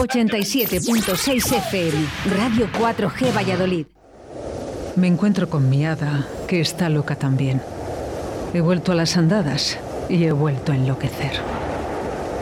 87.6 FM, Radio 4G Valladolid. Me encuentro con mi hada, que está loca también. He vuelto a las andadas y he vuelto a enloquecer.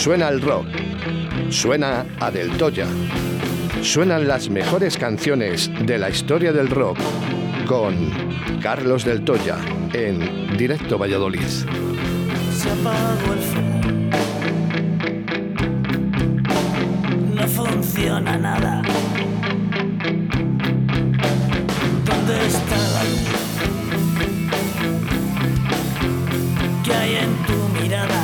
Suena el rock. Suena a Del Toya. Suenan las mejores canciones de la historia del rock con Carlos Del Toya en Directo Valladolid. Se apagó el. No funciona nada. ¿Dónde está la luz? ¿Qué hay en tu mirada?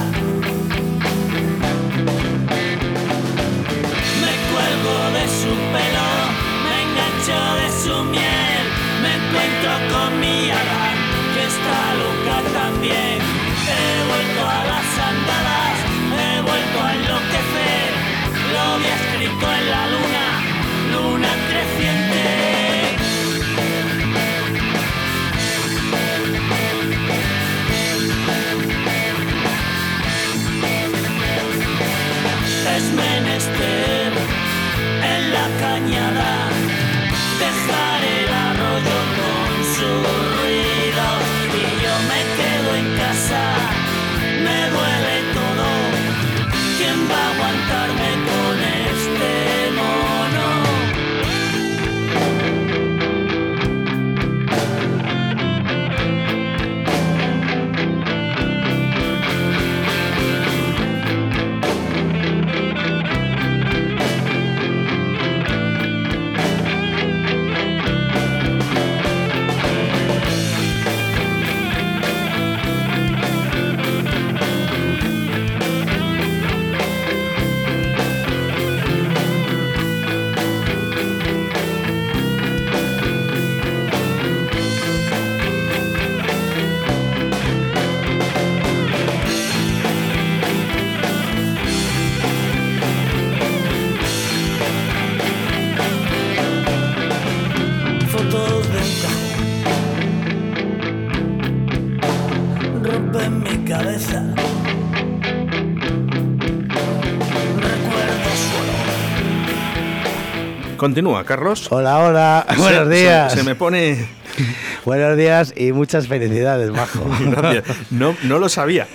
Continúa, Carlos. Hola, hola. Buenos días. Se, se me pone. Buenos días y muchas felicidades, Majo. No, no lo sabía.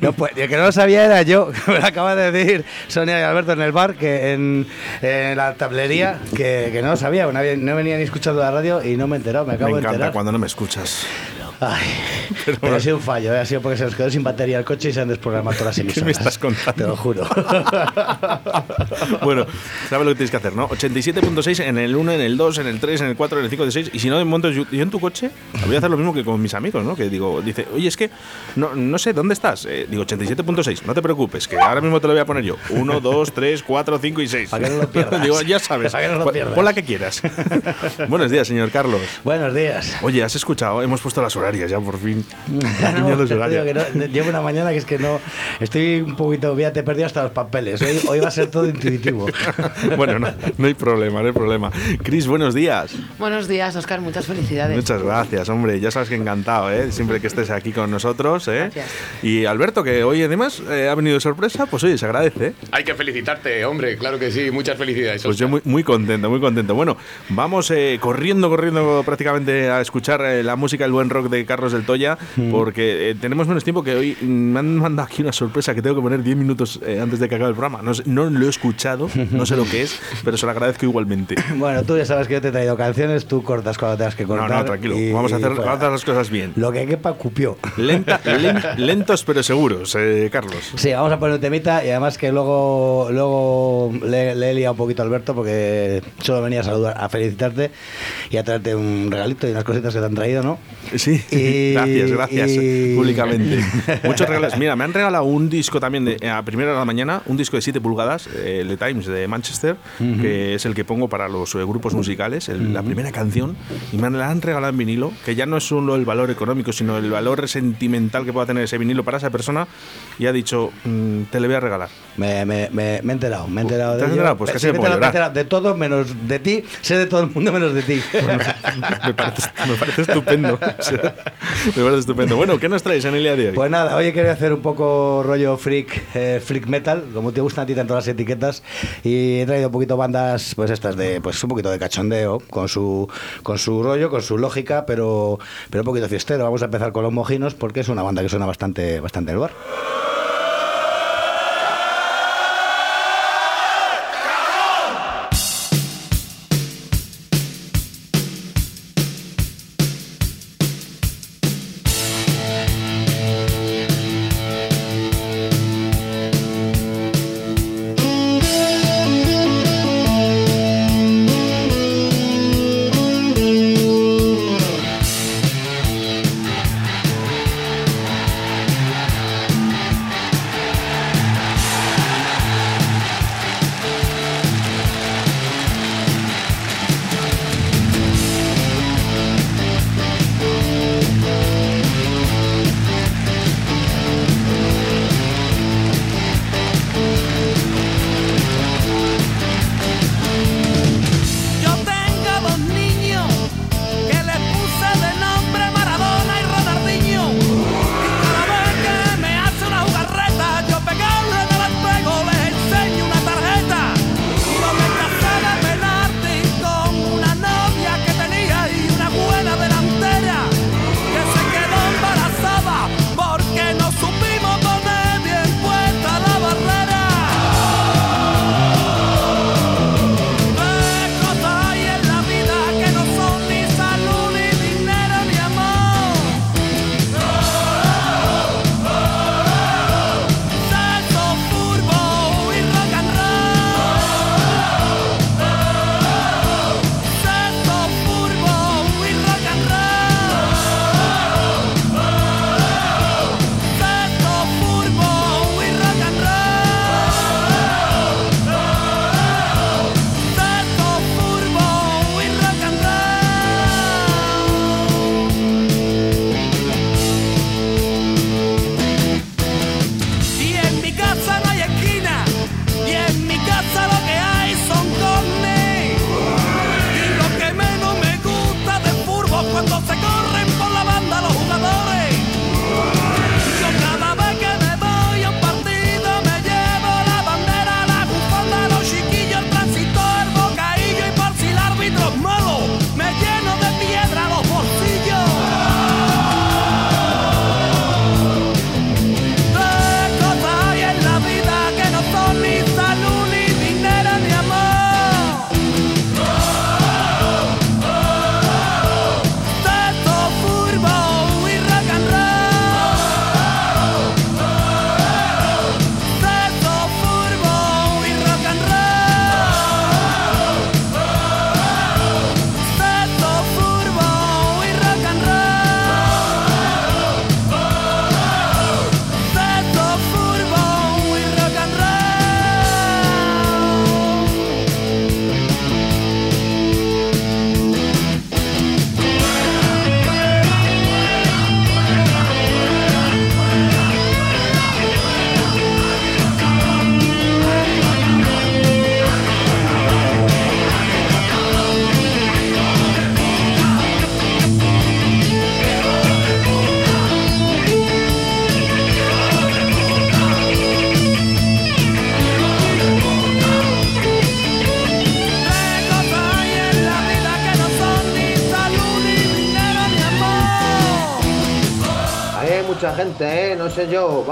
No, pues, el que no lo sabía era yo, que me lo acaba de decir Sonia y Alberto en el bar, que en, en la tablería, que, que no lo sabía, no, venía ni escuchando la radio y no me he enterado, me acabo Me de encanta enterar. cuando no me escuchas. Ay, pero, ha sido un fallo, ¿eh? ha sido porque se nos quedó sin batería el coche y se han desprogramado todas las ¿Qué emisoras. me estás contando? Te lo juro. Bueno, sabes lo que tienes que hacer, ¿no? 87.6 en el 1, en el 2, en el 3, en el 4, en el 5, en el 6. Y si no, de momento yo, yo en tu coche voy a hacer lo mismo que con mis amigos, ¿no? Que digo, dice, oye, es que no, no sé, ¿dónde estás? Eh, digo, 87.6, no te preocupes, que ahora mismo te lo voy a poner yo. 1, 2, 3, 4, 5 y 6. Para que no lo pierdas. digo, ya sabes. Para que no lo pierdas. Pon la que quieras. Buenos días, señor Carlos. Buenos días. Oye, ¿has escuchado? Hemos puesto las horarias ya por fin. Ya no, los horarios. que no, llevo una mañana que es que no. Estoy un poquito. Ya te he perdido hasta los papeles. Hoy, hoy va a ser todo intuitivo. bueno, no, no hay problema, no hay problema. Cris, buenos días. Buenos días, Oscar. Muchas felicidades. Muchas gracias, hombre. Ya sabes que encantado, ¿eh? Siempre que estés aquí con nosotros, ¿eh? Gracias. Y Alberto, que hoy además eh, ha venido de sorpresa, pues oye, se agradece. ¿eh? Hay que felicitarte, hombre, claro que sí, muchas felicidades. Pues yo muy, muy contento, muy contento. Bueno, vamos eh, corriendo, corriendo prácticamente a escuchar eh, la música, el buen rock de Carlos del Toya, porque eh, tenemos menos tiempo que hoy me han mandado aquí una sorpresa que tengo que poner 10 minutos eh, antes de que acabe el programa. No, sé- no lo he escuchado, no sé lo que es, pero se lo agradezco igualmente. Bueno, tú ya sabes que yo te he traído canciones, tú cortas cuando tengas que No, cortar. no, tranquilo. y Vamos a hacer, hacer las cosas bien. Lo que quepa cupió. Lenta- len- lentos pero seguros, eh, Carlos. Sí, vamos a poner un temita y además que luego, luego le, le he liado un poquito a Alberto porque solo venía a saludar, a felicitarte y a traerte un regalito y unas cositas que te han traído, ¿no? Sí, Gracias, gracias, y- públicamente. Muchos regalos. Mira, me han regalado un disco también de, a primera hora de la mañana, un disco de 7 pulgadas, eh, The Times de Manchester, que es el que pongo para los eh, grupos musicales, el- la primera canción, y me la han regalado en vinilo, que ya no es solo el valor económico, sino el valor sentimental que pueda tener ese vinilo para esa persona, y ha dicho, mm, te le voy a regalar. Me, me, me, me he enterado, me he enterado ¿Te de enterado? Pues casi me puedo enterado, llorar. de todo menos de ti, sé de todo el mundo menos de ti. me, parece, me parece estupendo. Me parece estupendo. Bueno, ¿qué nos traes en el día de hoy? Pues nada, hoy quería hacer un poco rollo freak, eh, freak metal, como te gustan a ti tanto las etiquetas, y he traído un poquito bandas, pues estas de, pues un poquito de cachondeo, con su, con su rollo, con su lógica, pero, pero un poquito fiestero. Vamos a empezar con los mojinos porque es una banda que suena bastante, bastante el bar.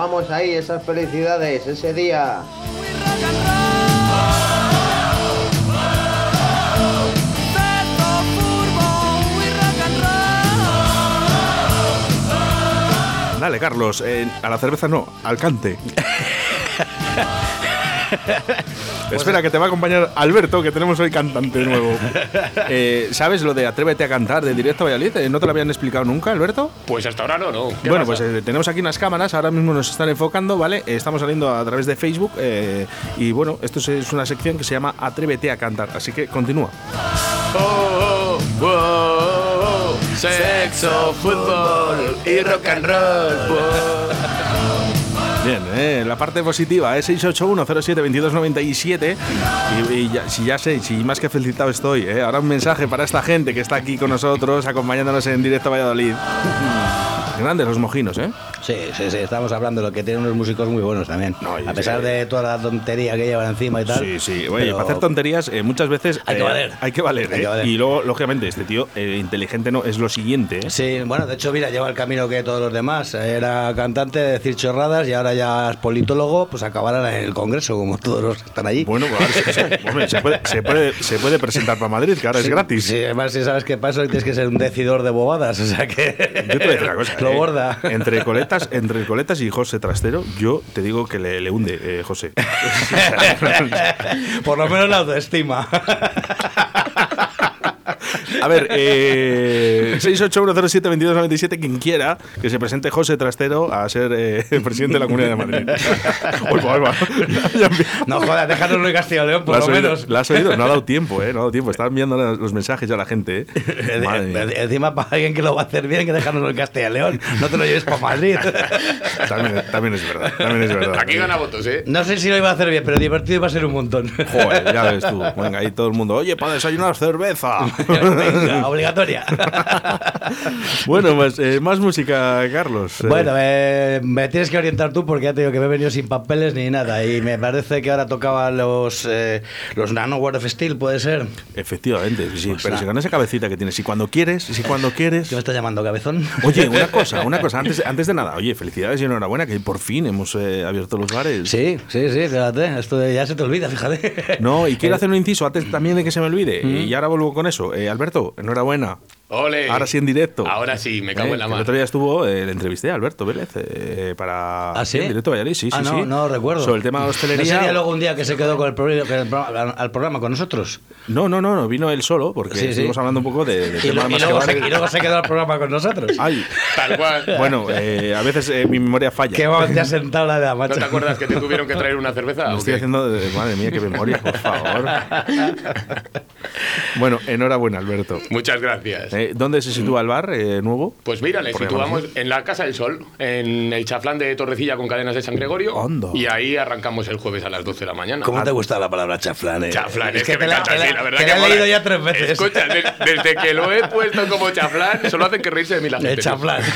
Vamos ahí, esas felicidades, ese día. Dale, Carlos, eh, a la cerveza no, al cante. Espera, que te va a acompañar Alberto, que tenemos hoy cantante nuevo. Eh, ¿Sabes lo de Atrévete a cantar de directo a Valladolid? Eh, ¿No te lo habían explicado nunca, Alberto? Pues hasta ahora no, no. ¿Qué Bueno, pasa? pues eh, tenemos aquí unas cámaras, ahora mismo nos están enfocando, ¿vale? Eh, Estamos saliendo a través de Facebook eh, y bueno, esto es- es una sección que se llama Atrévete a cantar, así que continúa. Oh, oh, oh, oh, sexo, fútbol y rock and roll. Bien, eh, la parte positiva es 681072297 y, y ya, si ya sé, si más que felicitado estoy, eh, ahora un mensaje para esta gente que está aquí con nosotros, acompañándonos en directo a Valladolid. Grandes los mojinos, ¿eh? Sí, sí, sí, estamos hablando de lo que tienen unos músicos muy buenos también. a pesar sí. de toda la tontería que llevan encima y tal. Sí, sí. Oye, pero- para hacer tonterías, eh, muchas veces. Hay que eh, valer. Hay que valer, Hay que eh. valer. Y luego, lógicamente, este tío inteligente no es lo siguiente. Sí, bueno, de hecho, mira, lleva el camino que todos los demás. Era cantante, decir chorradas y ahora ya es politólogo, pues acabará en el Congreso, como todos los que están allí. Bueno, pues, hombre, se puede, se, puede, se puede presentar para Madrid, que ahora es gratis. Sí, además, si sabes qué pasa, tienes que ser un decidor de bobadas, o sea que. Yo te voy a decir una cosa. Lo eh, borda. Entre coletas, entre coletas y José Trastero, yo te digo que le, le hunde, eh, José. Por lo menos la autoestima. A ver, eh, 681072297, quien quiera que se presente José Trastero a ser eh, presidente de la Comunidad de Madrid. Uy, va, va. No jodas, déjanoslo en Castilla y León, por ¿La lo has oído? menos. ¿La has oído? No ha dado tiempo, ¿eh? No ha dado tiempo. Está enviando los mensajes ya a la gente, ¿eh? Encima, para alguien que lo va a hacer bien, que dejarnos en Castilla y León. No te lo lleves para Madrid. También, también es verdad. También es verdad. Aquí gana votos, ¿eh? No sé si lo iba a hacer bien, pero divertido iba a ser un montón. Joder, ya ves tú. Venga, ahí todo el mundo. Oye, para desayunar cerveza. Venga, obligatoria. bueno, pues eh, más música, Carlos. Eh, Bueno, eh, me tienes que orientar tú porque ya te digo que me he venido sin papeles ni nada. Y me parece que ahora tocaban los, eh, los Nanoware of Steel, ¿puede ser? Efectivamente, sí, pero si con esa cabecita que tienes, si cuando quieres, si cuando quieres. ¿Qué me está llamando, cabezón? Oye, una cosa, una cosa, antes, antes de nada, oye, felicidades y enhorabuena que por fin hemos abierto los bares. Sí, sí, sí, fíjate. Esto ya se te olvida, fíjate. No, y quiero hacer un inciso antes también de que se me olvide. Y ahora vuelvo con eso. Eh, Alberto, enhorabuena. Ole. Ahora sí en directo. Ahora sí, me cago Eh, en la que El otro día estuvo, eh, le entrevisté a Alberto Vélez eh, para. ¿Ah, sí? en directo a Valladolid, sí, sí, ah, no, sí. no recuerdo. Sobre el tema de ¿No hostelería. sería luego un día que se quedó con el, programa, con el programa- al programa con nosotros? No, no, no, no, vino él solo, porque Sí, sí. estuvimos hablando un poco de, de Y, tema lo- y que luego se, y luego se quedó al programa con nosotros. Ay, Tal cual. bueno, eh, a veces eh, mi memoria falla. Qué vamos, te has sentado la de la ¿No te acuerdas que te tuvieron que traer una cerveza? Lo estoy haciendo, de- madre mía, qué memoria, por favor. bueno, enhorabuena, Alberto. Muchas gracias. Eh, ¿Dónde se sitúa el bar eh, nuevo? Pues mira, le situamos en la Casa del Sol, en el chaflán de Torrecilla con cadenas de San Gregorio. Anda. Y ahí arrancamos el jueves a las 12 de la mañana. ¿Cómo te gusta la palabra chaflán? eh? Chaflán, es, que, me te la- encanta, la- sí, la verdad te que la he leído ya tres veces. Escucha, de- desde que lo he puesto como chaflán, solo hacen que reírse de mí la gente. El chaflán.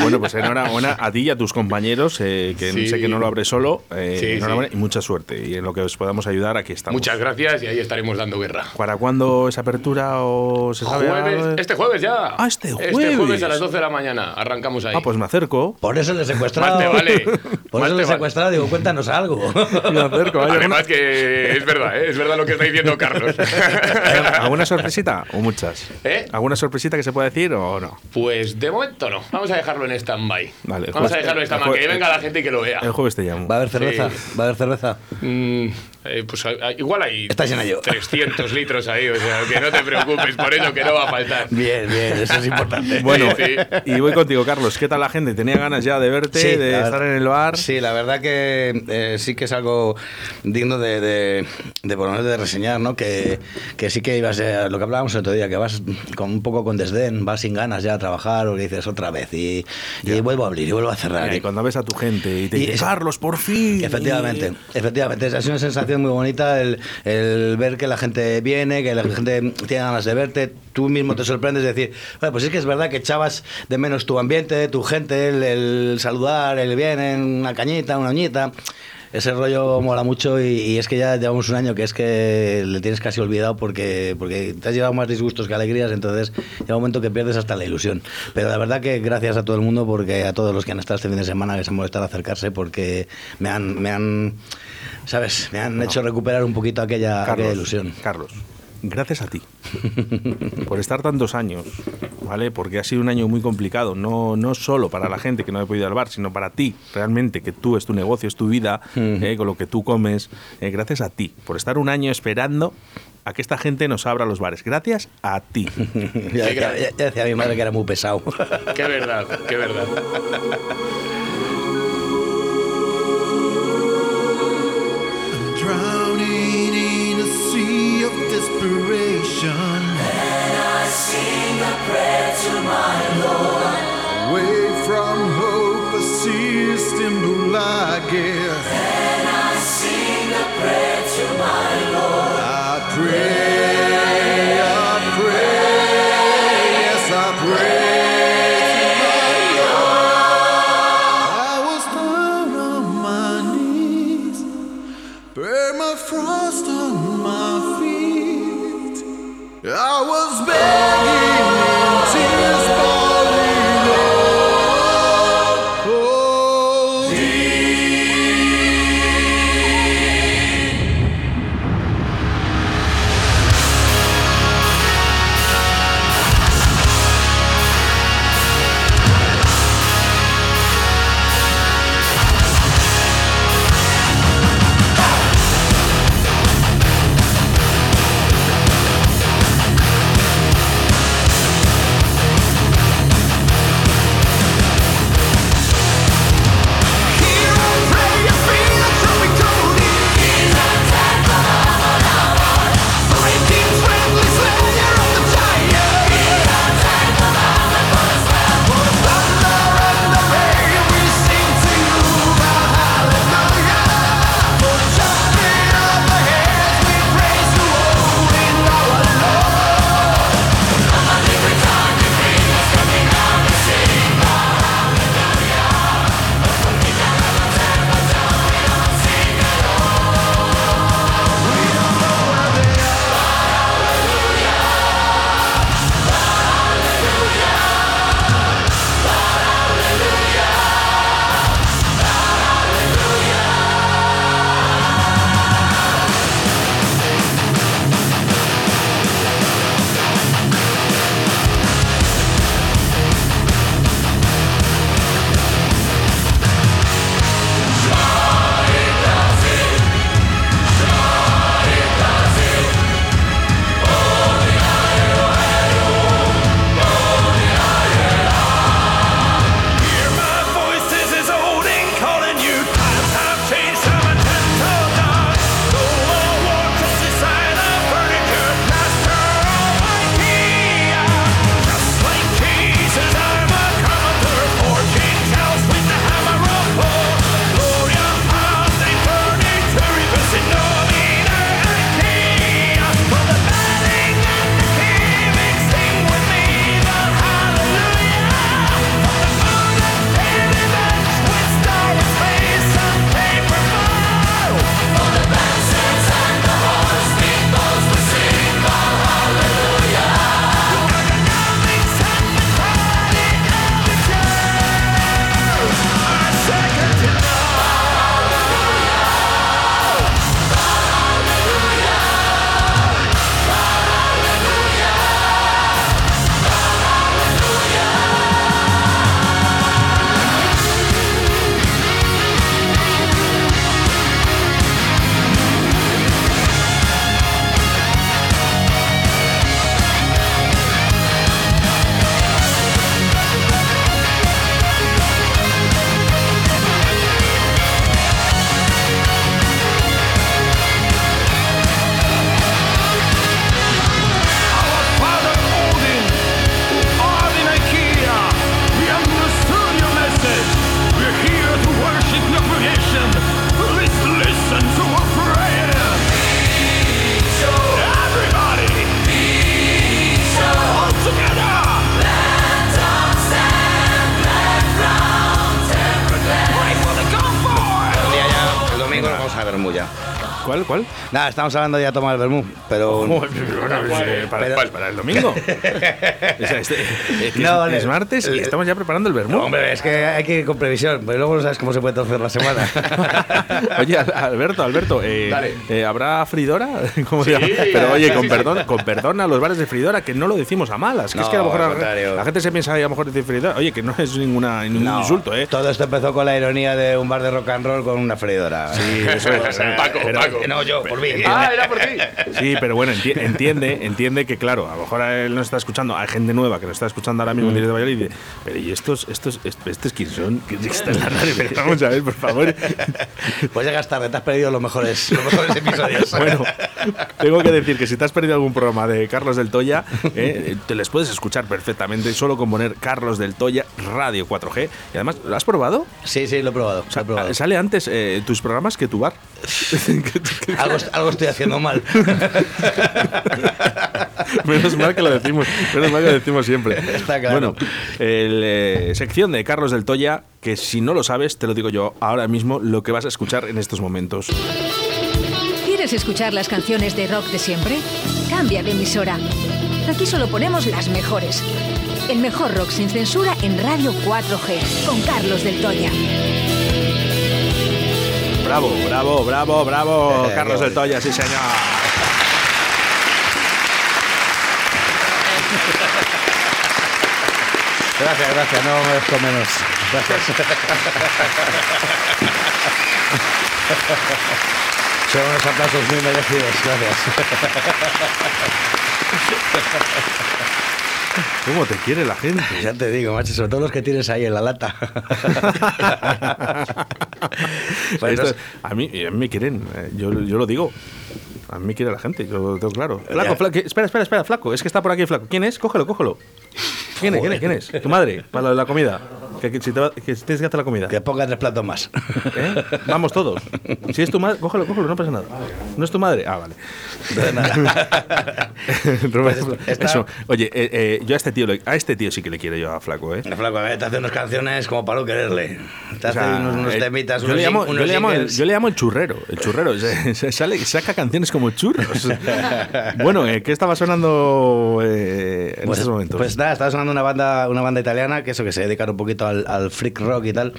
Bueno, pues enhorabuena a ti y a tus compañeros, eh, que Sí. sé que no lo abre solo. eh, Sí, enhorabuena sí. y mucha suerte. Y en lo que os podamos ayudar, aquí estamos. Muchas gracias y ahí estaremos dando guerra. ¿Para cuándo es apertura o se sabe? Jueves, algo? este jueves ya. Ah, este Este jueves. jueves a las 12 de la mañana. Arrancamos ahí. Ah, pues me acerco. Por eso le he secuestrado. Más te vale. Por Más eso le he secuestrado. Digo, cuéntanos algo. Me acerco. ¿hay alguna, Además que es verdad, ¿eh? es verdad lo que está diciendo Carlos. ¿Alguna sorpresita o muchas? ¿Eh? ¿Alguna sorpresita que se pueda decir o no? Pues de momento no. Vamos a dejarlo en stand-by. Vale, Vamos a dejarlo en stand-by. Que venga la gente y que lo vea. El jueves te llamo. Va a haber cerveza. Sí. Va a haber cerveza. Mm, eh, pues igual hay ello. 300 litros ahí, o sea, que no te preocupes por eso, que no va a faltar. Bien, bien, eso es importante. Bueno, Sí, y voy contigo, Carlos. ¿Qué tal la gente? ¿Tenía ganas ya de verte, Sí, de estar en el bar? Sí, la verdad que eh, sí que es algo digno de, de, de, por lo menos de reseñar, ¿no? Que, que sí que ibas, a, lo que hablábamos el otro día, que vas con un poco con desdén, vas sin ganas ya a trabajar, o dices otra vez, y, y vuelvo a abrir, y vuelvo a cerrar. Mira, y y- cuando ves a tu gente y te Y dice, es- Carlos, por fin. Efectivamente, efectivamente. Es una sensación muy bonita el, el ver que la gente viene, que la gente tiene ganas de verte. Tú mismo te sorprendes de decir, "Bueno, pues es que es verdad que echabas de menos tu ambiente, tu gente, el, el saludar, el bien, una cañita, una uñita. ese rollo mola mucho y, y es que ya llevamos un año que es que le tienes casi olvidado porque, porque te has llevado más disgustos que alegrías, entonces llega un momento que pierdes hasta la ilusión. Pero la verdad que gracias a todo el mundo, porque a todos los que han estado este fin de semana que se han molestado a acercarse, porque me han, me han ¿sabes? Me han hecho recuperar un poquito aquella, aquella ilusión. Carlos, gracias a ti por estar tantos años, ¿vale? Porque ha sido un año muy complicado, no, no solo para la gente que no ha podido ir al bar, sino para ti, realmente, que tú es tu negocio, es tu vida, eh, con lo que tú comes. Eh, gracias a ti por estar un año esperando a que esta gente nos abra los bares. Gracias a ti. ya, ya- ya- ya decía mi madre que era muy pesado. Qué verdad, qué verdad. again. vamos a Bermuda. ¿Cuál? ¿Cuál? Nada, estamos hablando ya de tomar el vermú, pero. Joder, bueno, pues, eh, para, Pero- para- para el domingo. O sea, este- eh, que No, es, es martes y estamos ya preparando el vermú. Hombre, es que hay que ir con previsión, pero luego no sabes cómo se puede torcer la semana. Oye, Al- Alberto, Alberto, eh, eh, ¿habrá fridora? ¿Cómo llama? Pero oye, con perdón, con perdón a los bares de fridora, que no lo decimos a malas. Que es No, que a lo mejor la, la gente se piensa que a lo mejor decir fridora. Oye, que no es ninguna, ningún No, insulto, ¿eh? Todo esto empezó con la ironía de un bar de rock and roll con una freidora. Sí, eso es. Paco, Paco. No, yo, por mí. Ah, era por ti. Sí, pero bueno, enti- entiende, entiende que, claro, a lo mejor él nos está escuchando, hay gente nueva que nos está escuchando ahora Mm. mismo en directo de Valladolid y dice, pero ¿y estos, estos, est- estos quién son? ¿Qué está en la radio? Pero vamos a ver, por favor. Pues llegas tarde, te has perdido los mejores, los mejores episodios. Bueno, tengo que decir que si te has perdido algún programa de Carlos del Toya, eh, te les puedes escuchar perfectamente solo con poner Carlos del Toya Radio 4G. Y además, ¿lo has probado? Sí, sí, lo he probado. O sea, lo he probado. sale antes eh, tus programas que tu bar. algo, algo estoy haciendo mal. Menos mal que lo decimos, menos mal que lo decimos siempre. Está claro. Bueno, el, eh, sección de Carlos del Toya, que si no lo sabes, te lo digo yo ahora mismo, lo que vas a escuchar en estos momentos. ¿Quieres escuchar las canciones de rock de siempre? Cambia de emisora. Aquí solo ponemos las mejores. El mejor rock sin censura en Radio 4G, con Carlos del Toya. Bravo, bravo, bravo, bravo, Eh, Carlos del Toya, sí señor. Gracias, gracias, no merezco menos. Gracias. Son unos aplausos muy merecidos, gracias. ¿Cómo te quiere la gente? Ya te digo, macho, sobre todo los que tienes ahí en la lata. Bueno, Esto- a, mí, a mí me quieren, eh, yo, yo lo digo. A mí me quiere la gente, yo lo tengo claro. Flaco, flaco, espera, espera, espera, flaco. Es que está por aquí flaco. ¿Quién es? Cógelo, cógelo. ¿Quién es? ¿Quién es? ¿Quién es? Tu madre, para la comida. Que, que si te va- que si tienes que hacer la comida. que ponga tres platos más. ¿Eh? Vamos todos. Si es tu madre, cógelo, cógelo, no pasa nada. ¿No es tu madre? Ah, vale. De nada. Pues está- eso. Oye, eh, eh, yo a este tío a este tío sí que le quiero yo a flaco, ¿eh? El flaco, eh, te hace unas canciones como para no quererle. Te O hace sea, unos, unos eh, temitas, yo, unos, le llamo, jing- yo, unos le llamo el, yo le llamo el churrero. El churrero. Se, se sale, saca canciones como churros. bueno, eh, ¿qué estaba sonando en Pues, estos momentos? pues nada, estaba sonando una banda, una banda italiana que eso que se dedica un poquito al, al freak rock y tal,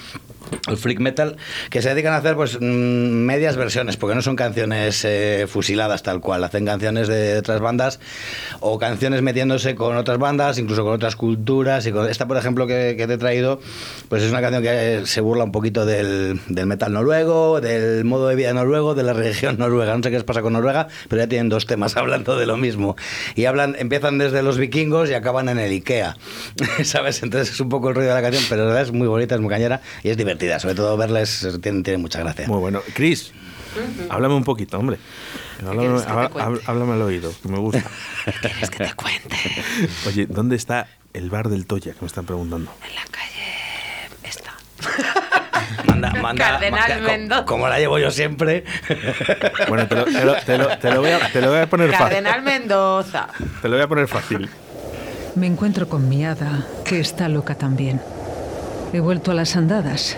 al freak metal, que se dedican a hacer pues mm, medias versiones, porque no son canciones eh, fusiladas tal cual, hacen canciones de otras bandas o canciones metiéndose con otras bandas, incluso con otras culturas. Y con, esta, por ejemplo, que, que te he traído, pues es una canción que eh, se burla un poquito del, del metal noruego, del modo de vida noruego, de la religión noruega. No sé qué les pasa con Noruega, pero ya tienen dos temas hablando de lo mismo. Y hablan, empiezan desde los vikingos y acaban en el Ikea. ¿Sabes? Entonces es un poco el ruido de la canción, pero la verdad es muy bonita, es muy cañera y es divertida. Sobre todo verles tiene, tiene mucha gracia. Muy bueno. Cris, háblame un poquito, hombre. Háblame, cuente? háblame al oído, que me gusta. ¿Quieres que te cuente? Oye, ¿dónde está el bar del Toya? Que me están preguntando. En la calle esta. Manda, manda, Cardenal Mendoza. Como la llevo yo siempre. Bueno, te lo, te lo- te lo- te lo voy, a, te lo voy a poner fácil. Cardenal Mendoza. Te lo voy a poner fácil. Me encuentro con mi hada, que está loca también. He vuelto a las andadas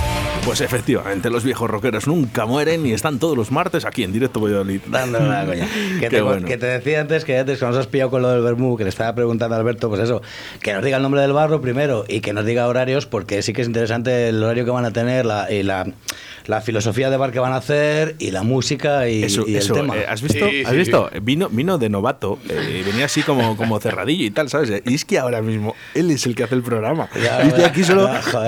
Pues efectivamente, los viejos rockeros nunca mueren y están todos los martes aquí en directo Valladolid. Dándole la coña. Que te, bueno. que te decía antes que antes que nos has pillado con lo del Bermú, que le estaba preguntando a Alberto, pues eso, que nos diga el nombre del barro primero y que nos diga horarios, porque sí que es interesante el horario que van a tener la, y la, la filosofía de bar que van a hacer y la música y, Eso, y el tema. eh, ¿Has visto? Sí, ¿Has sí, visto? Vino, vino de novato eh, y venía así como, como cerradillo y tal, ¿sabes? Y es que ahora mismo él es el que hace el programa. Ya, y estoy aquí solo.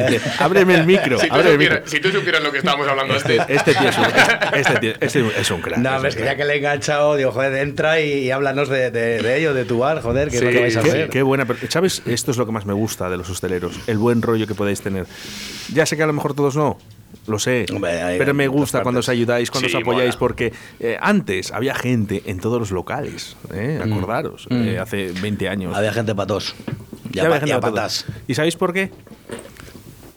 dice, ábreme el micro. Si tú, ábreme el micro. supieras, si tú supieras lo que estábamos hablando este. Este tío es un, este tío, este es un crack. No, ves que crack. ya que le he enganchado, digo, joder, entra y, y háblanos de, de, de ello, de tu bar, joder, que es lo que vais a Qué, hacer. qué buena. pero, ¿Sabes? Esto es lo que más me gusta de los hosteleros. El buen rollo que podéis tener. Ya sé que a lo mejor todos no. Lo sé. Hombre, hay pero me gusta cuando partes. os ayudáis, cuando Sí, os apoyáis, mola. porque eh, antes había gente en todos los locales, ¿eh? acordaros, Mm. eh, hace 20 años. Había gente Ya, había gente para. ¿Y sabéis por qué?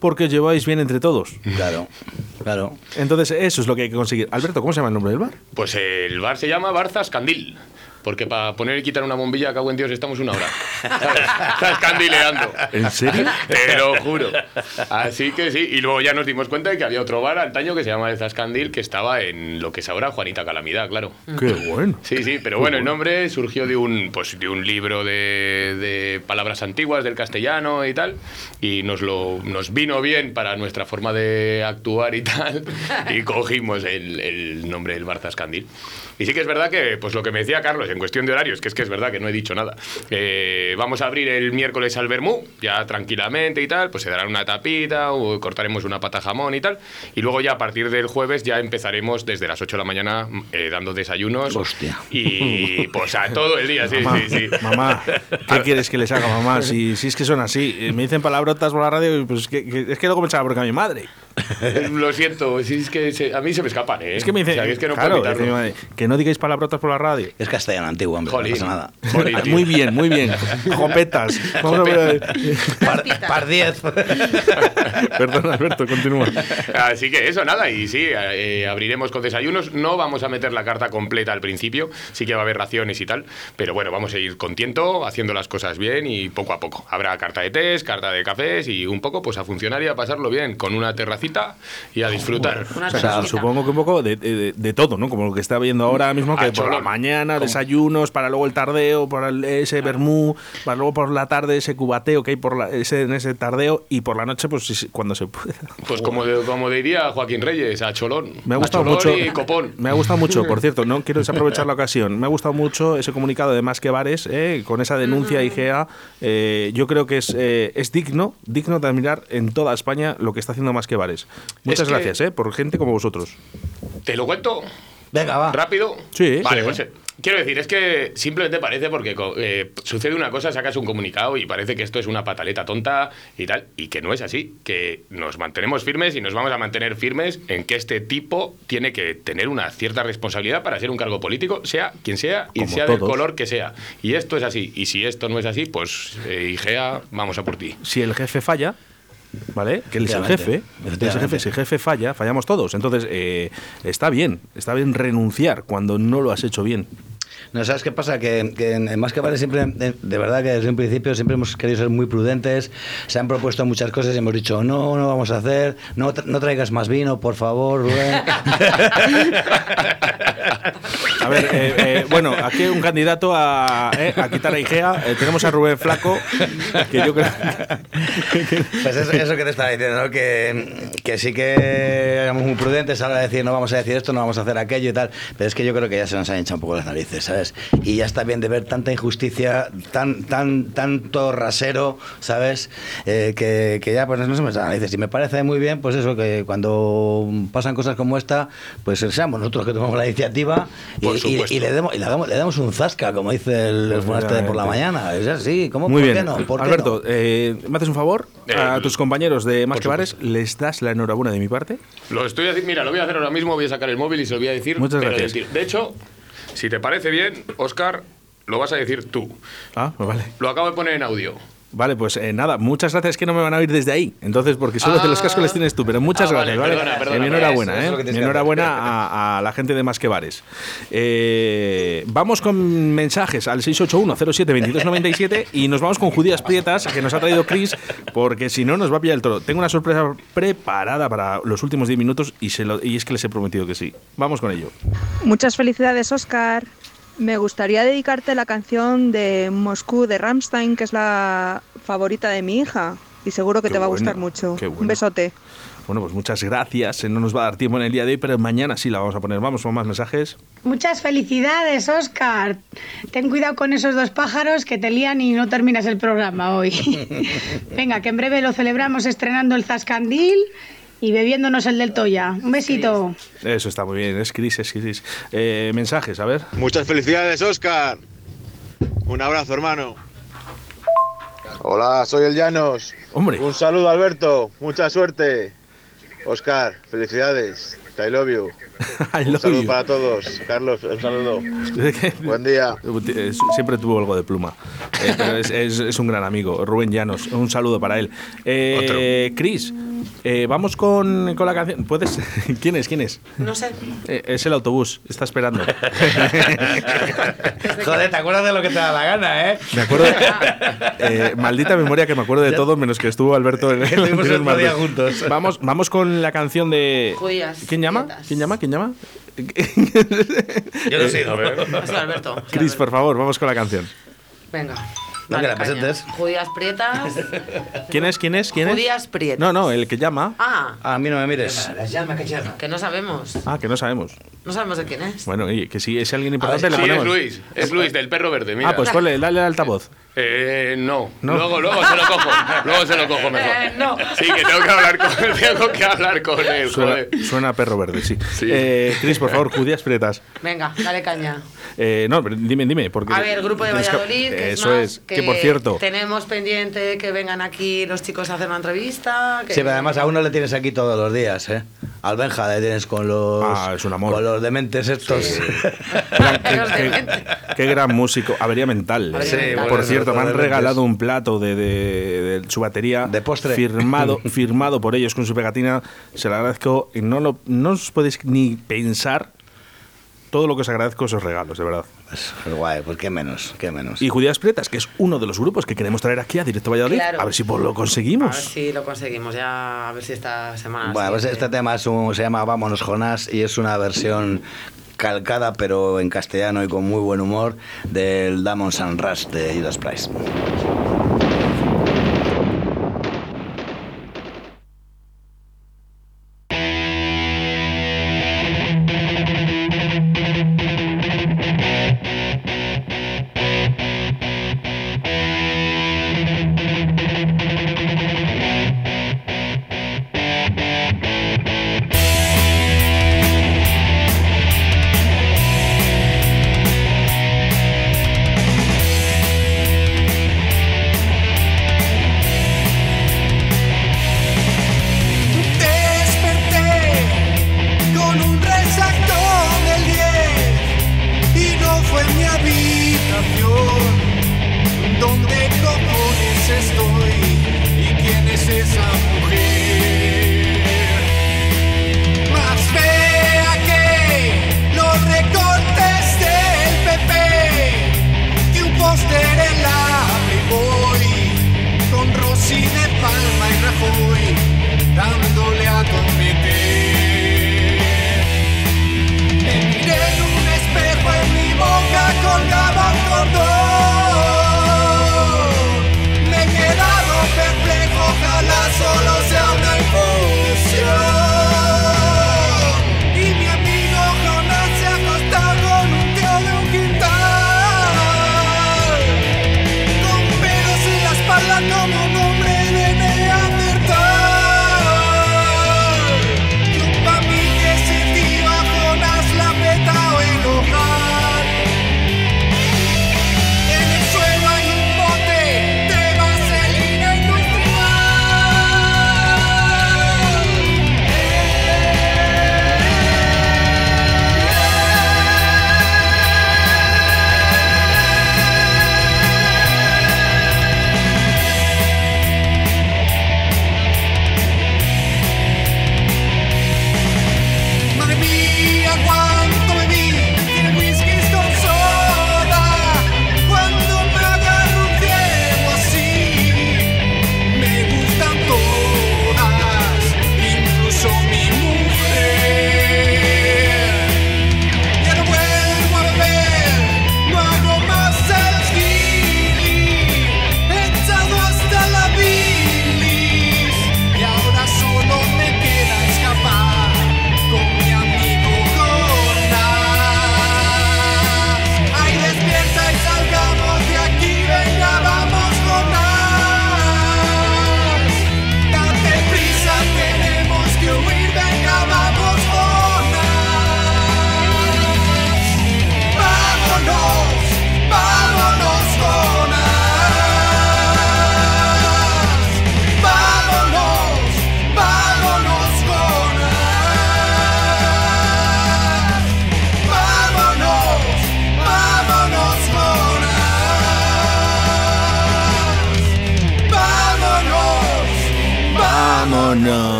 Porque os lleváis bien entre todos. Claro, claro. Entonces, eso es lo que hay que conseguir. Alberto, ¿cómo se llama el nombre del bar? Pues el bar se llama Barzas Candil. Porque para poner y quitar una bombilla, cago en Dios, estamos una hora. ¿Sabes? Estás candileando. ¿En serio? Te lo juro. Así que sí. Y luego ya nos dimos cuenta de que había otro bar antaño que se llama El Zascandil, que estaba en lo que es ahora Juanita Calamidad, claro. Qué bueno. Sí, sí, pero bueno, el nombre surgió de un, pues, de un libro de, de palabras antiguas del castellano y tal, y nos, lo, nos vino bien para nuestra forma de actuar y tal, y cogimos el, el nombre del Barzas Candil. Y sí que es verdad que, pues lo que me decía Carlos, en cuestión de horarios, que es que es verdad que no he dicho nada, eh, vamos a abrir el miércoles al Bermú, ya tranquilamente y tal, pues se dará una tapita, o cortaremos una pata jamón y tal, y luego ya a partir del jueves ya empezaremos desde las 8 de la mañana eh, dando desayunos. Hostia. Y pues a todo el día, sí, Mamá, sí, sí. mamá, ¿qué quieres que les haga, mamá? Si, si es que son así. Eh, Me dicen palabrotas por la radio, pues es que, que- es que luego pensaba porque a mi madre. Lo siento, sí, es que se- a mí se me escapan, ¿eh? Es que me dicen, O sea, que es que no claro, puedo madre, que no digáis palabrotas por la radio. Es castellano antiguo, hombre. Jolín. No pasa nada. Jolín, tío. Muy bien, muy bien. Jopetas. Vamos a ver. Par, par 10. Perdón, Alberto, continúa. Así que eso, nada, y sí, eh, abriremos con desayunos. No vamos a meter la carta completa al principio, sí que va a haber raciones y tal, pero bueno, vamos a ir con tiento, haciendo las cosas bien y poco a poco. Habrá carta de tés, carta de cafés y un poco pues a funcionar y a pasarlo bien, con una terracita y a disfrutar. O sea, supongo que un poco de, de- de todo, ¿no? Como lo que está viendo ahora mismo, que por la mañana desayunos, para luego el tardeo, para el- ese vermú, para luego por la tarde ese cubateo que hay por la- ese, en ese tardeo y por la noche, pues cuando se pueda. Pues como, de- como diría Joaquín Reyes, a Cholón. Me ha A gustado mucho. y Copón. Me ha gustado mucho, por cierto, no quiero desaprovechar la ocasión. Me ha gustado mucho ese comunicado de Más que Bares, eh, con esa denuncia IGEA. eh, yo creo que es, eh, es digno, digno de admirar en toda España lo que está haciendo Más que Bares. Muchas que- gracias, eh, por gente como vosotros. ¿Te lo cuento? Venga, va. ¿Rápido? Sí. Vale, Sí. pues eh, quiero decir, es que simplemente parece porque eh, sucede una cosa, sacas un comunicado y parece que esto es una pataleta tonta y tal, y que no es así, que nos mantenemos firmes y nos vamos a mantener firmes en que este tipo tiene que tener una cierta responsabilidad para ser un cargo político, sea quien sea y Como sea del todos. color que sea. Y esto es así, y si esto no es así, pues eh, IGEA, vamos a por ti. si el jefe falla, ¿vale? Que él es el jefe. Él es el jefe. Si el jefe falla, fallamos todos. Entonces, eh, está bien, está bien renunciar cuando no lo has hecho bien. No, ¿sabes qué pasa? Que, que Más que Vale siempre, de, de verdad que desde un principio siempre hemos querido ser muy prudentes, se han propuesto muchas cosas y hemos dicho, no, no vamos a hacer, no, tra- no traigas más vino, por favor, Rubén. A ver, eh, eh, bueno, aquí hay un candidato a, eh, a quitar a Igea. Tenemos a Rubén Flaco, que yo creo Pues eso, eso que te estaba diciendo, ¿no? que, que sí que éramos muy prudentes a la hora de decir no vamos a decir esto, no vamos a hacer aquello y tal, pero es que yo creo que ya se nos han hinchado un poco las narices, ¿sabes? Y ya está bien de ver tanta injusticia, tan, tan, tanto rasero, ¿sabes? Eh, que, que ya pues no se me las narices. Y me parece muy bien, pues eso, que cuando pasan cosas como esta, pues seamos nosotros que tomamos la iniciativa y, y- y le, demos, y le, damos, le damos un zasca, como dice el, el fuerte de por la mañana. Es así, ¿cómo? Muy ¿Por bien. qué no? ¿Por qué Alberto, no? eh, ¿me haces un favor? a Eh, tus compañeros de Más que Bares, ¿les das la enhorabuena de mi parte? Lo estoy haciendo, mira, lo voy a hacer ahora mismo, voy a sacar el móvil y se lo voy a decir. Muchas gracias. De hecho, si te parece bien, Oscar, lo vas a decir tú. Ah, pues vale. Lo acabo de poner en audio. Vale, pues eh, nada, muchas gracias que no me van a oír desde ahí. Entonces, porque solo de los cascos les tienes tú, pero muchas Ah, gracias, vale, ¿vale? perdona, perdona, Eh, enhorabuena, eso ¿eh? enhorabuena a, a la gente de Más que Bares. Eh, vamos con mensajes al 681-07-2297 y nos vamos con judías prietas que nos ha traído Chris, porque si no nos va a pillar el toro. Tengo una sorpresa preparada para los últimos 10 minutos y, se lo- y es que les he prometido que sí. Vamos con ello. Muchas felicidades, Oscar. Me gustaría dedicarte la canción de Moscú de Rammstein, que es la favorita de mi hija. Y seguro que Qué te va a bueno, gustar mucho. qué bueno. Un besote. Bueno, pues muchas gracias. Eh, No nos va a dar tiempo en el día de hoy, pero mañana sí la vamos a poner. Vamos con más mensajes. Muchas felicidades, Oscar. Ten cuidado con esos dos pájaros que te lían y no terminas el programa hoy. Venga, que en breve lo celebramos estrenando el Zascandil y bebiéndonos el del Toya. Un besito. Eso está muy bien, es Cris, es Cris. Eh, mensajes, a ver. Muchas felicidades, Oscar. Un abrazo, hermano. Hola, soy el Llanos. Hombre. Un saludo, Alberto. Mucha suerte. Oscar, felicidades. I love you. I un love saludo you. para todos. Carlos, un saludo. Buen día. Siempre tuvo algo de pluma. Eh, pero es, es- es un gran amigo. Rubén Llanos. Un saludo para él. Eh, Chris, eh, vamos con, con la canción. ¿Puedes? ¿Quién es? ¿Quién es? No sé. Eh, es el autobús. Está esperando. Joder, ¿te acuerdas de lo que te da la gana, eh? Me acuerdo. eh, maldita memoria que me acuerdo de todo, menos que estuvo Alberto en el día juntos. Vamos, vamos con la canción de. Judías. ¿Quién llama? ¿Quién llama? ¿Quién llama? Yo no sé, ver. Es Alberto. Chris, por favor, vamos con la canción. Venga. No, que la presentes. Judías prietas. ¿Quién es? ¿Quién es? ¿Quién es? Judías prietas. No, no, el que llama. Ah, A mí no me mires. que no sabemos. Ah, que no sabemos. No sabemos de quién es. Bueno, y que si es alguien importante, le Sí, ponemos. es Luis. Es Luis del perro verde. Mira. Ah, pues ponle, dale al altavoz. Eh, no. No. Luego, luego se lo cojo. Luego se lo cojo mejor. Eh, no. Sí, que tengo que hablar con, tengo que hablar con él. Suena, joder. suena a perro verde, sí. Sí. Eh, Chris, por favor, judías prietas. Venga, dale caña. Eh, no, pero dime, dime. Porque A ver, grupo de que- Valladolid, que es Eso más, es. Que, por cierto, Tenemos pendiente que vengan aquí los chicos a hacer una entrevista. que- Sí, pero además a uno le tienes aquí todos los días, ¿eh? Al Benja le tienes con los. Ah, es un amor. Con los dementes estos. qué, qué gran músico. Avería mental. Avería Sí, mental. por bueno, cierto, me han regalado un plato de, de- de su batería. De postre. Firmado, firmado por ellos con su pegatina. Se lo agradezco. Y no, lo, no os podéis ni pensar todo lo que os agradezco esos regalos, de verdad. Pues guay, pues qué menos, qué menos. Y Judías Prietas, que es uno de los grupos que queremos traer aquí a Directo Valladolid. Claro. A ver si pues, lo A ver conseguimos. si lo conseguimos ya, a ver si esta semana. Bueno, pues este tema es un- se llama Vámonos Jonás y es una versión calcada pero en castellano y con muy buen humor del Diamonds and Rush de Judas Price.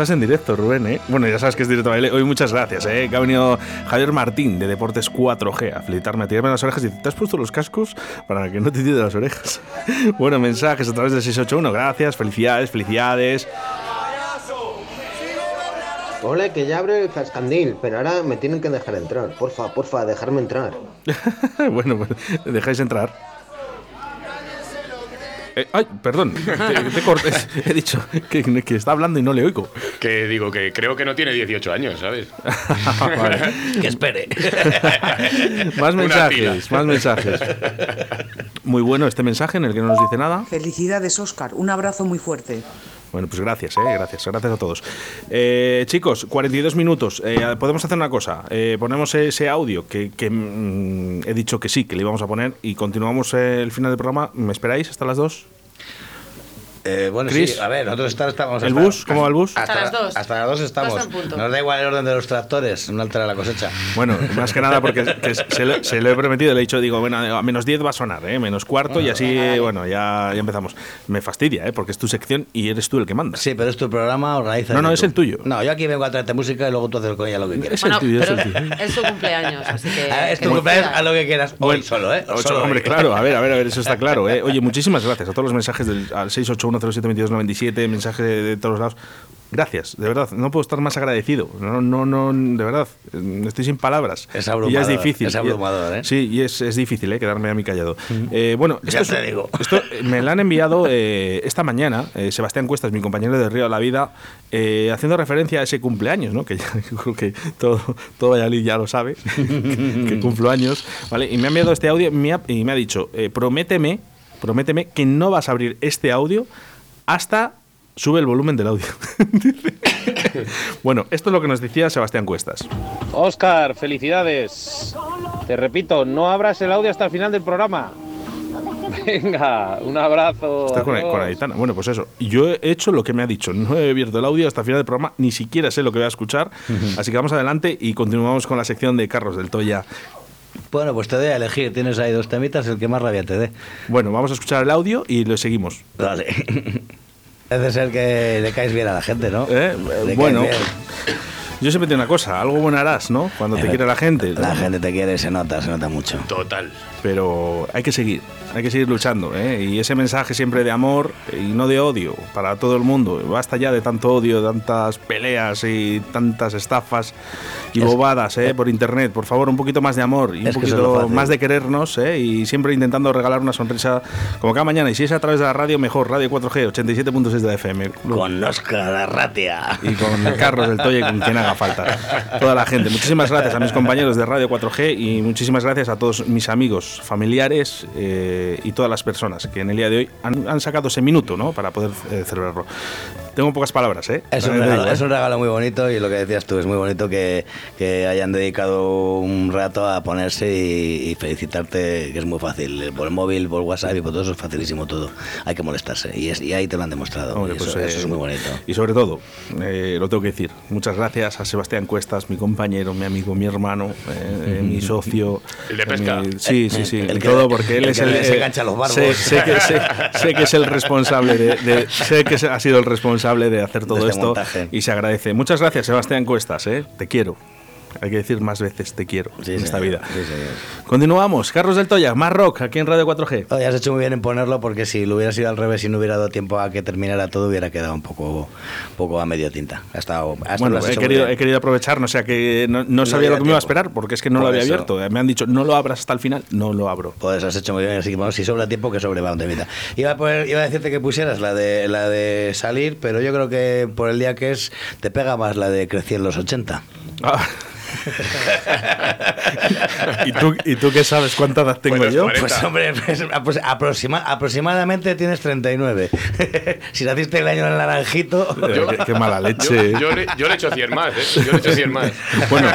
Estás en directo, Rubén, ¿eh? Bueno, ya sabes que es directo baile. Hoy muchas gracias, ¿eh? Que ha venido Javier Martín de Deportes 4G a felicitarme, a tirarme las orejas y ¿te has puesto los cascos para que no te tire las orejas? bueno, mensajes a través del 681. Gracias, felicidades, felicidades. Ole, que ya abre el Zascandil, pero ahora me tienen que dejar entrar. Porfa, porfa, dejarme entrar. bueno, pues dejáis entrar. Eh, ay, perdón, te, te cortes. He dicho que, que está hablando y no le oigo. Que digo que creo que no tiene 18 años, ¿sabes? Vale. Que espere. Más mensajes, más mensajes. Muy bueno este mensaje en el que no nos dice nada. Felicidades, Oscar. Un abrazo muy fuerte. Bueno, pues gracias, eh, gracias, gracias a todos. Eh, chicos, 42 minutos. Eh, podemos hacer una cosa. Eh, ponemos ese audio que, que, mm, he dicho que sí, que le íbamos a poner y continuamos el final del programa. ¿Me esperáis hasta las 2? Eh, bueno, Chris. sí, a ver, nosotros estamos. ¿El hasta- bus? ¿Cómo va el bus? Hasta, Hasta las dos. Hasta las dos estamos. Nos da igual el orden de los tractores, no altera la cosecha. Bueno, más que nada porque que se, lo, se lo he prometido, le he dicho, digo, bueno, a menos 10 va a sonar, ¿eh? menos cuarto y así, bueno, ya, ya empezamos. Me fastidia, ¿eh? porque es tu sección y eres tú el que manda. Sí, pero es tu programa, organiza. No, no, es el tuyo. No, yo aquí vengo a traerte música y luego tú haces con ella lo que quieras. Es el tuyo, es el tuyo. es su cumpleaños, así que. Ah, es que tu cumpleaños, haz lo que quieras. Hoy Bueno, solo, ¿eh? Ocho, Solo hombre, hoy. claro, a ver, a ver, a ver, eso está claro. ¿eh? Oye, muchísimas gracias a todos los mensajes del, al 681072297, mensajes de, de todos lados. Gracias, de verdad, no puedo estar más agradecido. No, no, no, de verdad, estoy sin palabras. Es Y ya abrumador, es difícil. es abrumador, ¿eh? Sí, y es, es difícil, ¿eh? Quedarme a mí callado. Eh, bueno, Ya esto, te es- digo. esto eh, me lo han enviado eh, esta mañana, eh, Sebastián Cuestas, mi compañero de Río de la Vida, eh, haciendo referencia a ese cumpleaños, ¿no? Que ya, creo que todo, todo Valladolid ya lo sabe, que, que cumplo años, ¿vale? Y me ha enviado este audio y me ha, y me ha dicho, prométeme, prométeme que no vas a abrir este audio hasta sube el volumen del audio. bueno, esto es lo que nos decía Sebastián Cuestas. Oscar, felicidades. Te repito, no abras el audio hasta el final del programa. Venga, un abrazo. Está con, Aitana. Bueno, pues eso. Yo he hecho lo que me ha dicho. No he abierto el audio hasta el final del programa. Ni siquiera sé lo que voy a escuchar. Así que vamos adelante y continuamos con la sección de Carlos del Toya. Bueno, pues te doy a elegir. Tienes ahí dos temitas, el que más rabia te dé. Bueno, vamos a escuchar el audio y lo seguimos. Vale. Debe ser que le caes bien a la gente, ¿no? ¿Eh? Caes Bueno, bien. yo siempre digo una cosa. Algo bueno harás, ¿no? Cuando te Eh, quiere la gente. La gente te quiere, se nota, se nota mucho. Total. Pero hay que seguir. Hay que seguir luchando. ¿eh? Y ese mensaje siempre de amor y no de odio para todo el mundo. Basta ya de tanto odio, de tantas peleas y tantas estafas y Es- bobadas ¿eh? por internet. Por favor, un poquito más de amor y un es poquito más de querernos ¿eh? y siempre intentando regalar una sonrisa como cada mañana. Y si es a través de la radio, mejor. Radio 4G, 87.6 de la FM. Con Oscar Arratia. Y con Carlos del Toye, con quien haga falta. Toda la gente. Muchísimas gracias a mis compañeros de Radio 4G y muchísimas gracias a todos mis amigos, familiares eh, y todas las personas que en el día de hoy han, han sacado ese minuto ¿no? para poder eh, celebrarlo. Tengo pocas palabras, ¿eh? Es un, regalo, digo, ¿eh? es un regalo muy bonito y lo que decías tú, es muy bonito que, que hayan dedicado un rato a ponerse y, y felicitarte, que es muy fácil. Por el móvil, por WhatsApp y por todo eso es facilísimo todo. Hay que molestarse y, es- y ahí te lo han demostrado. Hombre, y eso, pues, eh, eso es muy bonito. Y sobre todo, eh, lo tengo que decir, muchas gracias a Sebastián Cuestas, mi compañero, mi amigo, mi hermano, eh, eh, mi socio. El de pesca. mi- sí, sí, sí. El El que- todo porque él el es que el. se eh, engancha los barbos. Sé, sé que, sé- sé que es el responsable de. de- sé que ha sido el responsable de hacer todo este esto montaje. y se agradece. Muchas gracias, Sebastián Cuestas, eh, te quiero. Hay que decir más veces te quiero Sí, en esta señor, vida. sí, señor. Continuamos. Carlos del Toya, más rock aquí en Radio 4G. Oye, has hecho muy bien en ponerlo porque si lo hubiera sido al revés y no hubiera dado tiempo a que terminara todo, hubiera quedado un poco, poco a medio tinta. Ha estado, ha estado- Bueno, lo he querido, he querido aprovechar, no sea que no, no No sabía lo que me iba a esperar, porque es que no lo Por había eso. abierto. Me han dicho, no lo abras hasta el final, no lo abro. Pues has hecho muy bien, así que vamos, si sobra tiempo, que sobre va un temita. Iba a, poner- iba a decirte que pusieras la de, la de salir, pero yo creo que por el día que es, te pega más la de crecí en los 80. Ah. ¿Y, tú, ¿Y tú qué sabes cuánta edad tengo Pues yo? 40. Pues hombre, pues, apro- aproxima- aproximadamente tienes 39. si naciste el año del naranjito... Eh, qué, qué mala Yo, leche. yo le, yo le echo 100 más, ¿eh? Yo le echo 100 más. Bueno,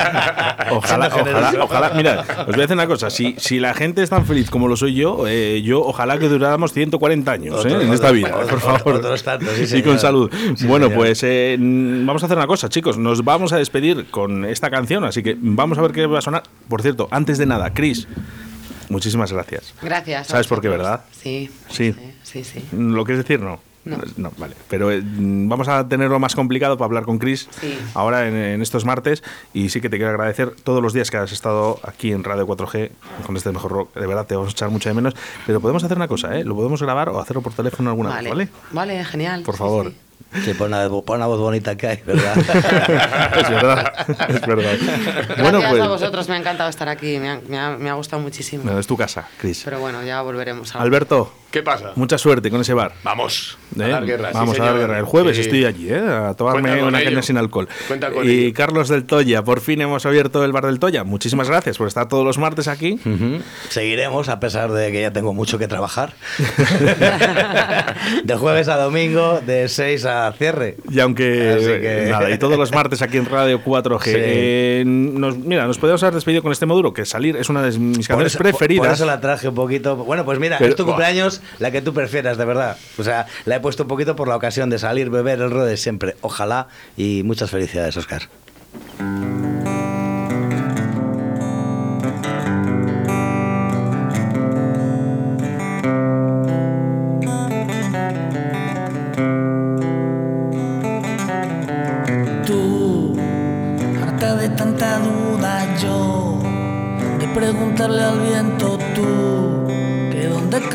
ojalá, ojalá, ojalá. Mira, os voy a decir una cosa. Si, si la gente es tan feliz como lo soy yo, eh, yo ojalá que duráramos 140 años Otro- ¿eh? en otro- esta vida, otro- por favor. tantos, sí, y con salud. Sí, bueno, señor. pues eh, vamos a hacer una cosa, chicos. Nos vamos a despedir con esta canción, así que vamos a ver qué va a sonar. Por cierto, antes de nada, Chris, muchísimas gracias. Gracias. ¿Sabes por qué, verdad? Sí. Sí. Sí, sí. ¿Lo quieres decir? No. No. vale. Pero eh, vamos a tenerlo más complicado para hablar con Chris Sí. ahora en, en estos martes. Y sí que te quiero agradecer todos los días que has estado aquí en Radio 4G con este mejor rock. De verdad, te vamos a echar mucho de menos. Pero podemos hacer una cosa, ¿eh? Lo podemos grabar o hacerlo por teléfono alguna Vale. vez, ¿vale? Vale, genial. Por favor. sí. Sí, pon una, pon una voz bonita que hay, ¿verdad? es verdad, es verdad. Bueno, Gracias pues a vosotros, me ha encantado estar aquí, me ha, me ha- me ha gustado muchísimo. no, es tu casa, Chris. Pero bueno, ya volveremos a... Alberto, ¿Qué pasa? mucha suerte con ese bar. Vamos. ¿eh? A dar guerra, sí, Vamos a dar guerra. El jueves estoy allí, ¿eh? a tomarme una ello. caña sin alcohol. Cuenta con y ello. Carlos del Toya, por fin hemos abierto el bar del Toya. Muchísimas gracias por estar todos los martes aquí. Seguiremos a pesar de que ya tengo mucho que trabajar. de jueves a domingo, de 6 a cierre. Y aunque que- nada, y todos los martes aquí en Radio 4G. Sí. Eh, nos, mira, nos podemos haber despedido con este módulo, que salir es una de mis Por canciones eso- preferidas. Por, eso la traje un poquito. Bueno, pues mira, Pero- es tu cumpleaños, la que tú prefieras, de verdad. O sea, la he puesto un poquito por la ocasión de salir, beber el rode siempre. Ojalá y muchas felicidades, Oscar.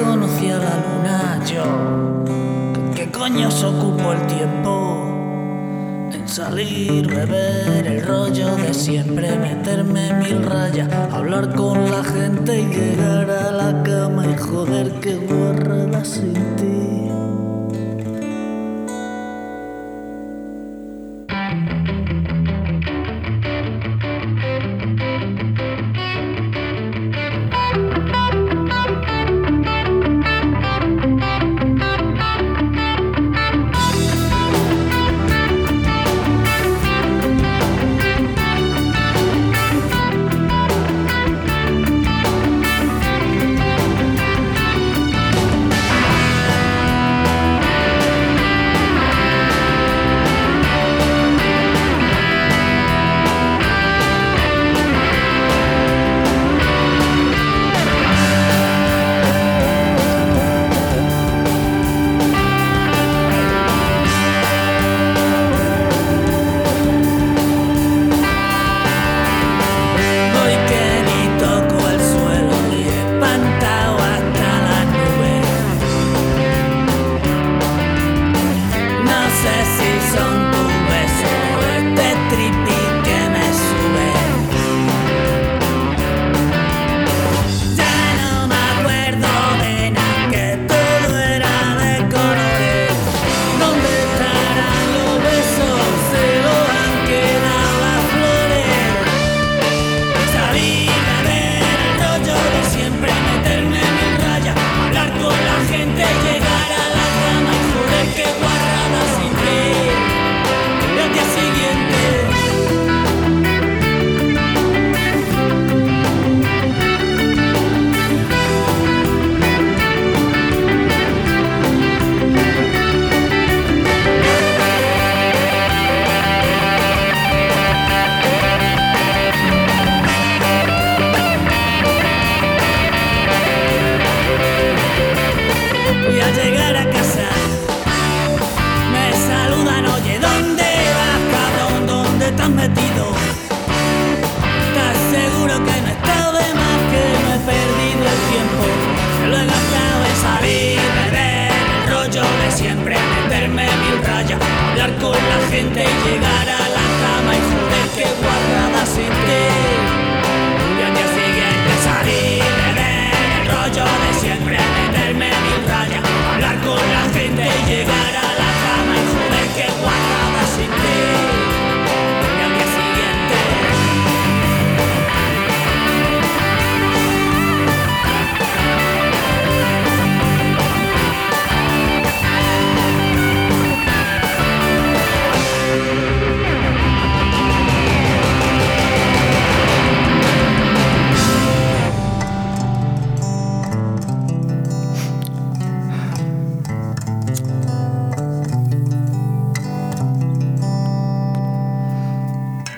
Dónde conocía la luna yo, qué coño se ocupó el tiempo en salir, beber el rollo de siempre, meterme mil rayas, hablar con la gente y llegar a la cama y joder que guarrada sin ti.